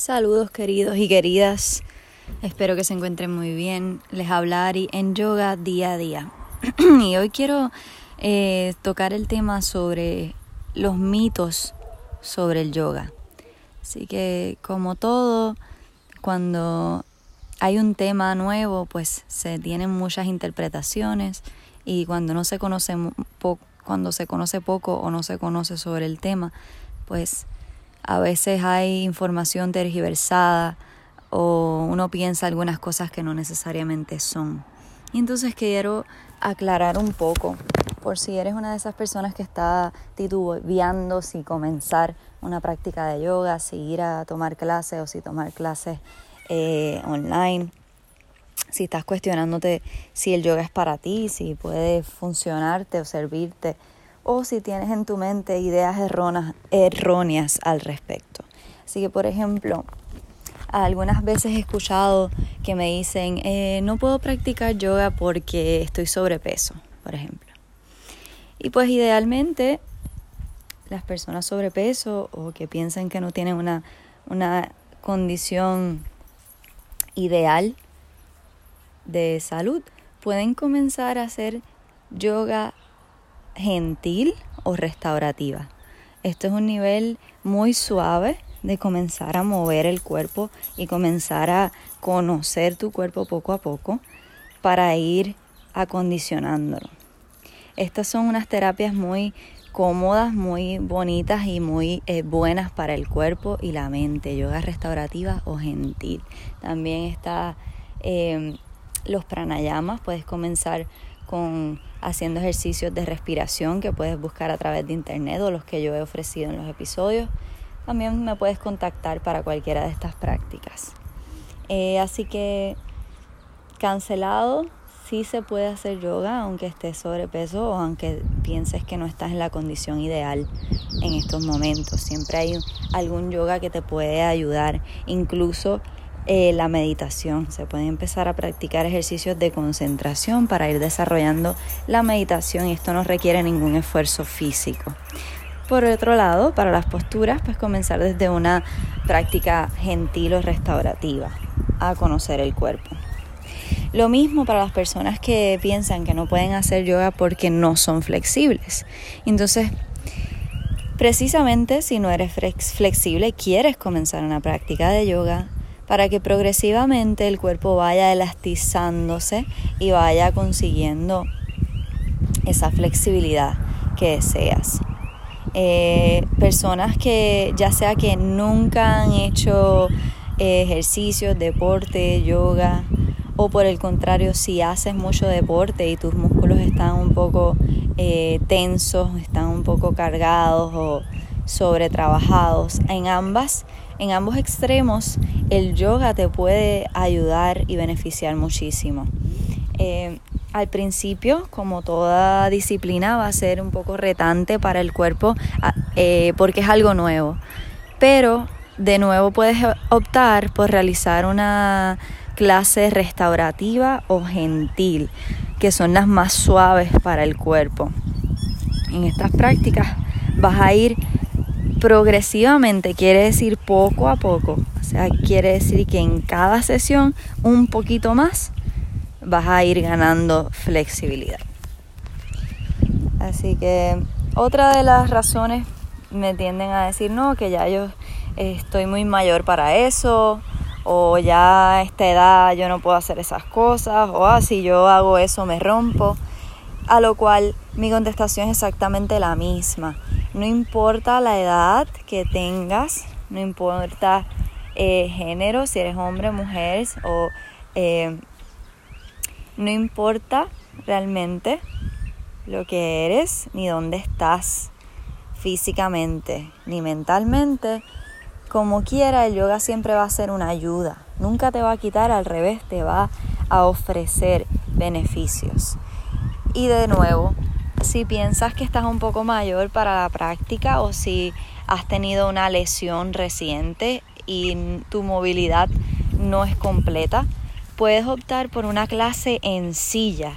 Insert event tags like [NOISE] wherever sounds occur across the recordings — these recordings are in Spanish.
Saludos queridos y queridas, espero que se encuentren muy bien. Les hablaré en yoga día a día. [CLEARS THROAT] y hoy quiero eh, tocar el tema sobre los mitos sobre el yoga. Así que como todo, cuando hay un tema nuevo, pues se tienen muchas interpretaciones y cuando no se conoce cuando se conoce poco o no se conoce sobre el tema, pues a veces hay información tergiversada o uno piensa algunas cosas que no necesariamente son. Y entonces quiero aclarar un poco, por si eres una de esas personas que está titubeando si comenzar una práctica de yoga, si ir a tomar clases o si tomar clases eh, online, si estás cuestionándote si el yoga es para ti, si puede funcionarte o servirte o si tienes en tu mente ideas erróneas, al respecto. Así que, por ejemplo, algunas veces he escuchado que me dicen, eh, no puedo practicar yoga porque estoy sobrepeso, por ejemplo. Y pues idealmente las personas sobrepeso o que piensan que no tienen una, una condición ideal de salud pueden comenzar a hacer yoga gentil o restaurativa. Esto es un nivel muy suave de comenzar a mover el cuerpo y comenzar a conocer tu cuerpo poco a poco para ir acondicionándolo. Estas son unas terapias muy cómodas, muy bonitas y muy eh, buenas para el cuerpo y la mente. Yoga restaurativa o gentil. También está eh, los pranayamas. Puedes comenzar con haciendo ejercicios de respiración que puedes buscar a través de internet o los que yo he ofrecido en los episodios. También me puedes contactar para cualquiera de estas prácticas. Eh, así que cancelado, sí se puede hacer yoga aunque estés sobrepeso o aunque pienses que no estás en la condición ideal en estos momentos. Siempre hay algún yoga que te puede ayudar. Incluso eh, la meditación. Se puede empezar a practicar ejercicios de concentración para ir desarrollando la meditación y esto no requiere ningún esfuerzo físico. Por otro lado, para las posturas, pues comenzar desde una práctica gentil o restaurativa, a conocer el cuerpo. Lo mismo para las personas que piensan que no pueden hacer yoga porque no son flexibles. Entonces, precisamente si no eres flexible, quieres comenzar una práctica de yoga, para que progresivamente el cuerpo vaya elastizándose y vaya consiguiendo esa flexibilidad que deseas. Eh, personas que ya sea que nunca han hecho eh, ejercicios, deporte, yoga, o por el contrario, si haces mucho deporte y tus músculos están un poco eh, tensos, están un poco cargados o sobretrabajados, en ambas en ambos extremos el yoga te puede ayudar y beneficiar muchísimo. Eh, al principio, como toda disciplina, va a ser un poco retante para el cuerpo ah, eh, porque es algo nuevo. Pero de nuevo puedes optar por realizar una clase restaurativa o gentil, que son las más suaves para el cuerpo. En estas prácticas vas a ir progresivamente quiere decir poco a poco. O sea, quiere decir que en cada sesión un poquito más vas a ir ganando flexibilidad. Así que otra de las razones me tienden a decir, no, que ya yo estoy muy mayor para eso, o ya a esta edad yo no puedo hacer esas cosas, o ah, si yo hago eso me rompo. A lo cual mi contestación es exactamente la misma. No importa la edad que tengas, no importa eh, género, si eres hombre, mujer, o eh, no importa realmente lo que eres ni dónde estás físicamente ni mentalmente, como quiera, el yoga siempre va a ser una ayuda. Nunca te va a quitar, al revés, te va a ofrecer beneficios. Y de nuevo, si piensas que estás un poco mayor para la práctica o si has tenido una lesión reciente y tu movilidad no es completa, puedes optar por una clase en silla.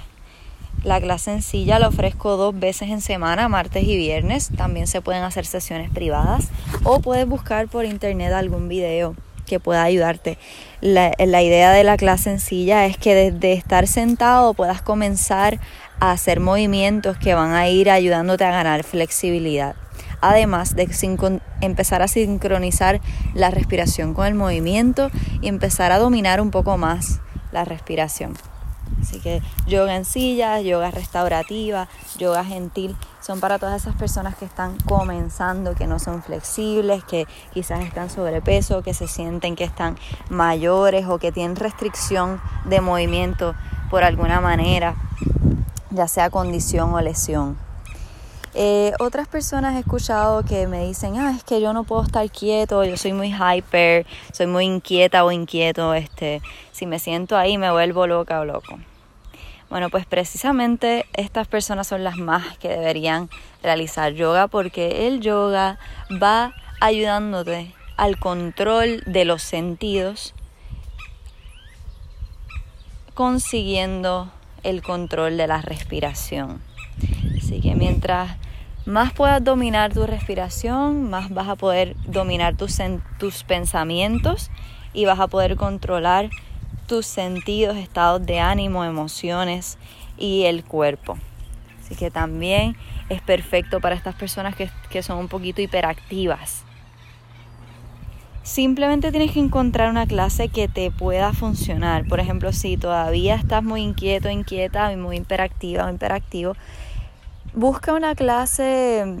La clase en silla la ofrezco dos veces en semana, martes y viernes. También se pueden hacer sesiones privadas o puedes buscar por internet algún video que pueda ayudarte. La, la idea de la clase sencilla es que desde estar sentado puedas comenzar a hacer movimientos que van a ir ayudándote a ganar flexibilidad. Además de empezar a sincronizar la respiración con el movimiento y empezar a dominar un poco más la respiración. Así que yoga en silla, yoga restaurativa, yoga gentil, son para todas esas personas que están comenzando, que no son flexibles, que quizás están sobrepeso, que se sienten que están mayores o que tienen restricción de movimiento por alguna manera, ya sea condición o lesión. Eh, otras personas he escuchado que me dicen, ah, es que yo no puedo estar quieto, yo soy muy hyper, soy muy inquieta o inquieto, este, si me siento ahí me vuelvo loca o loco. Bueno, pues precisamente estas personas son las más que deberían realizar yoga porque el yoga va ayudándote al control de los sentidos, consiguiendo el control de la respiración. Así que mientras más puedas dominar tu respiración, más vas a poder dominar tus, tus pensamientos y vas a poder controlar tus sentidos, estados de ánimo, emociones y el cuerpo. Así que también es perfecto para estas personas que, que son un poquito hiperactivas. Simplemente tienes que encontrar una clase que te pueda funcionar. Por ejemplo, si todavía estás muy inquieto, inquieta, y muy hiperactiva o hiperactivo, busca una clase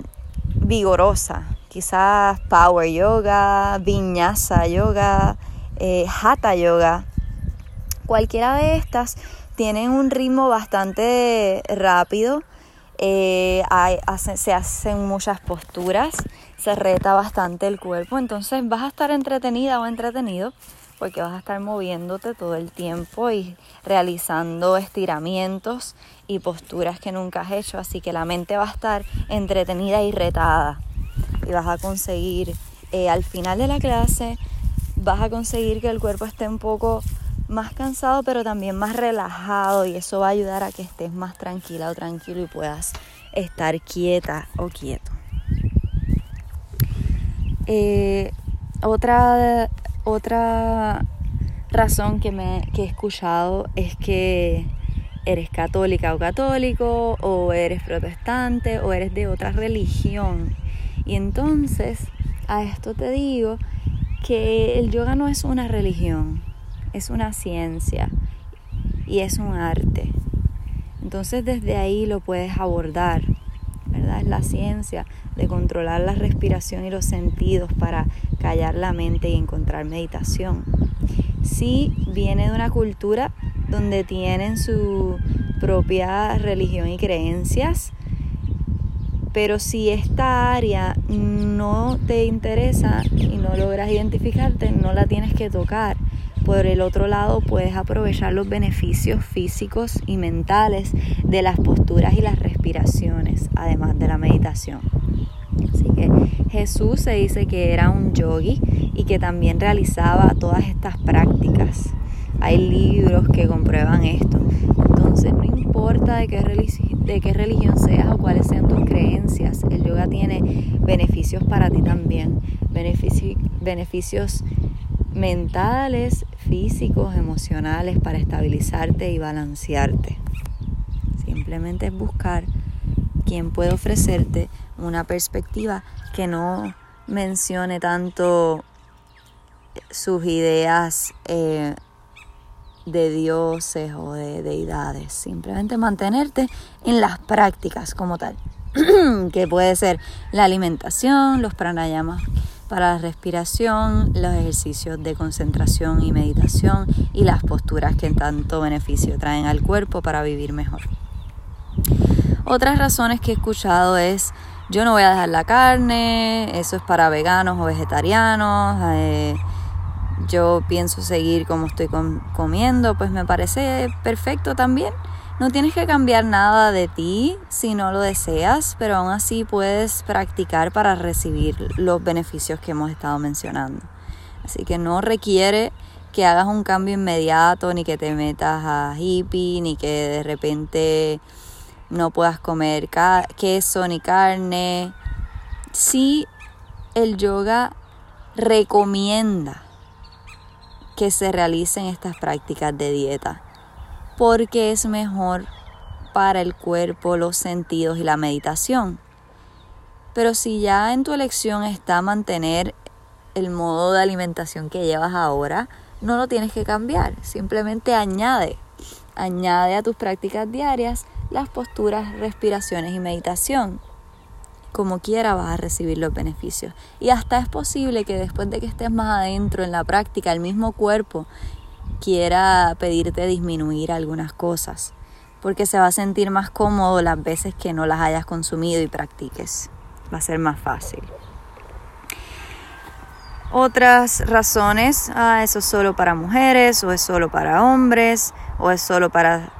vigorosa, quizás power yoga, vinyasa yoga, eh, hatha yoga. Cualquiera de estas tienen un ritmo bastante rápido, eh, se hacen muchas posturas, se reta bastante el cuerpo, entonces vas a estar entretenida o entretenido porque vas a estar moviéndote todo el tiempo y realizando estiramientos y posturas que nunca has hecho, así que la mente va a estar entretenida y retada. Y vas a conseguir eh, al final de la clase vas a conseguir que el cuerpo esté un poco más cansado pero también más relajado y eso va a ayudar a que estés más tranquila o tranquilo y puedas estar quieta o quieto. Eh, otra otra razón que, me, que he escuchado es que eres católica o católico, o eres protestante, o eres de otra religión. Y entonces a esto te digo que el yoga no es una religión, es una ciencia y es un arte. Entonces desde ahí lo puedes abordar, ¿verdad? Es la ciencia de controlar la respiración y los sentidos para callar la mente y encontrar meditación. Sí viene de una cultura donde tienen su propia religión y creencias, pero si esta área no te interesa y no logras identificarte, no la tienes que tocar. Por el otro lado, puedes aprovechar los beneficios físicos y mentales de las posturas y las respiraciones, además de la meditación. Así que Jesús se dice que era un yogi y que también realizaba todas estas prácticas. Hay libros que comprueban esto. Entonces no importa de qué, de qué religión seas o cuáles sean tus creencias, el yoga tiene beneficios para ti también. beneficios mentales, físicos, emocionales para estabilizarte y balancearte. Simplemente es buscar quien puede ofrecerte una perspectiva que no mencione tanto sus ideas eh, de dioses o de deidades, simplemente mantenerte en las prácticas como tal, [CLEARS THROAT] que puede ser la alimentación, los pranayamas para la respiración, los ejercicios de concentración y meditación y las posturas que tanto beneficio traen al cuerpo para vivir mejor. Otras razones que he escuchado es yo no voy a dejar la carne, eso es para veganos o vegetarianos, eh, yo pienso seguir como estoy comiendo, pues me parece perfecto también. No tienes que cambiar nada de ti si no lo deseas, pero aún así puedes practicar para recibir los beneficios que hemos estado mencionando. Así que no requiere que hagas un cambio inmediato, ni que te metas a hippie, ni que de repente no puedas comer queso ni carne. Sí, el yoga recomienda que se realicen estas prácticas de dieta, porque es mejor para el cuerpo, los sentidos y la meditación. Pero si ya en tu elección está mantener el modo de alimentación que llevas ahora, no lo tienes que cambiar, simplemente añade, añade a tus prácticas diarias las posturas, respiraciones y meditación. Como quiera vas a recibir los beneficios. Y hasta es posible que después de que estés más adentro en la práctica, el mismo cuerpo quiera pedirte disminuir algunas cosas, porque se va a sentir más cómodo las veces que no las hayas consumido y practiques. Va a ser más fácil. Otras razones, ah, eso es solo para mujeres, o es solo para hombres, o es solo para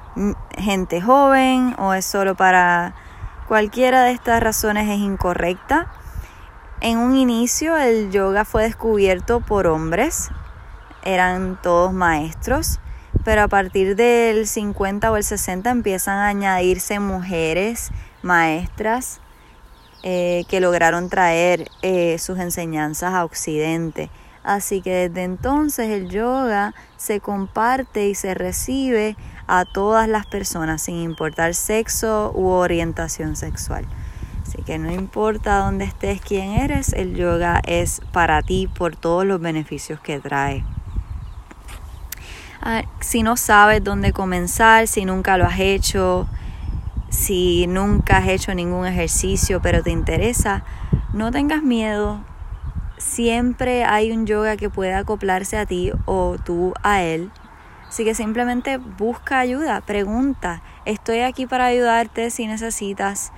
gente joven, o es solo para cualquiera de estas razones es incorrecta. En un inicio el yoga fue descubierto por hombres, eran todos maestros, pero a partir del 50 o el 60 empiezan a añadirse mujeres maestras eh, que lograron traer eh, sus enseñanzas a Occidente. Así que desde entonces el yoga se comparte y se recibe a todas las personas sin importar sexo u orientación sexual. Así que no importa dónde estés, quién eres, el yoga es para ti por todos los beneficios que trae. Ah, si no sabes dónde comenzar, si nunca lo has hecho, si nunca has hecho ningún ejercicio pero te interesa, no tengas miedo. Siempre hay un yoga que pueda acoplarse a ti o tú a él. Así que simplemente busca ayuda, pregunta. Estoy aquí para ayudarte si necesitas.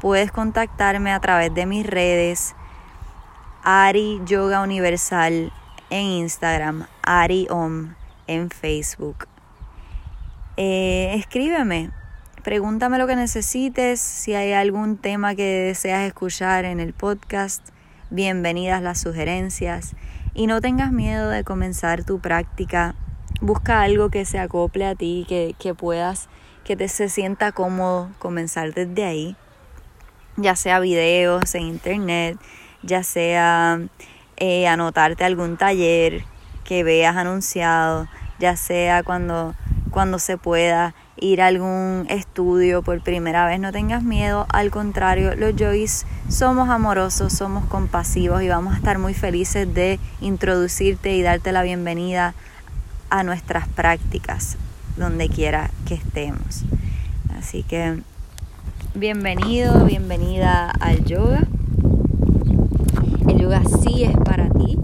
Puedes contactarme a través de mis redes. Ari Yoga Universal en Instagram, Ari Om en Facebook. Eh, escríbeme, Pregúntame lo que necesites, si hay algún tema que deseas escuchar en el podcast, bienvenidas las sugerencias y no tengas miedo de comenzar tu práctica. Busca algo que se acople a ti, que, que puedas, que te se sienta cómodo comenzar desde ahí, ya sea videos en internet, ya sea eh, anotarte algún taller que veas anunciado, ya sea cuando, cuando se pueda ir a algún estudio por primera vez, no tengas miedo, al contrario, los yogis somos amorosos, somos compasivos y vamos a estar muy felices de introducirte y darte la bienvenida a nuestras prácticas, donde quiera que estemos. Así que bienvenido, bienvenida al yoga. El yoga sí es para ti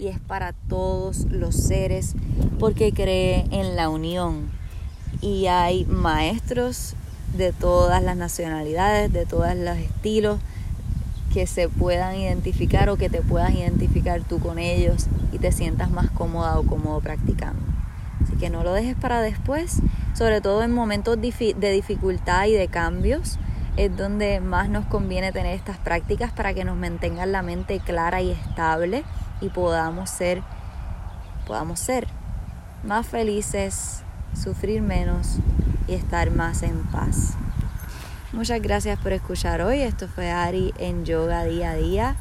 y es para todos los seres porque cree en la unión y hay maestros de todas las nacionalidades, de todos los estilos que se puedan identificar o que te puedas identificar tú con ellos y te sientas más cómoda o cómodo practicando. Así que no lo dejes para después, sobre todo en momentos de dificultad y de cambios, es donde más nos conviene tener estas prácticas para que nos mantengan la mente clara y estable y podamos ser podamos ser más felices, sufrir menos y estar más en paz. Muchas gracias por escuchar hoy. Esto fue Ari en Yoga Día a Día.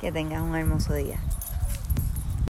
Que tengas un hermoso día.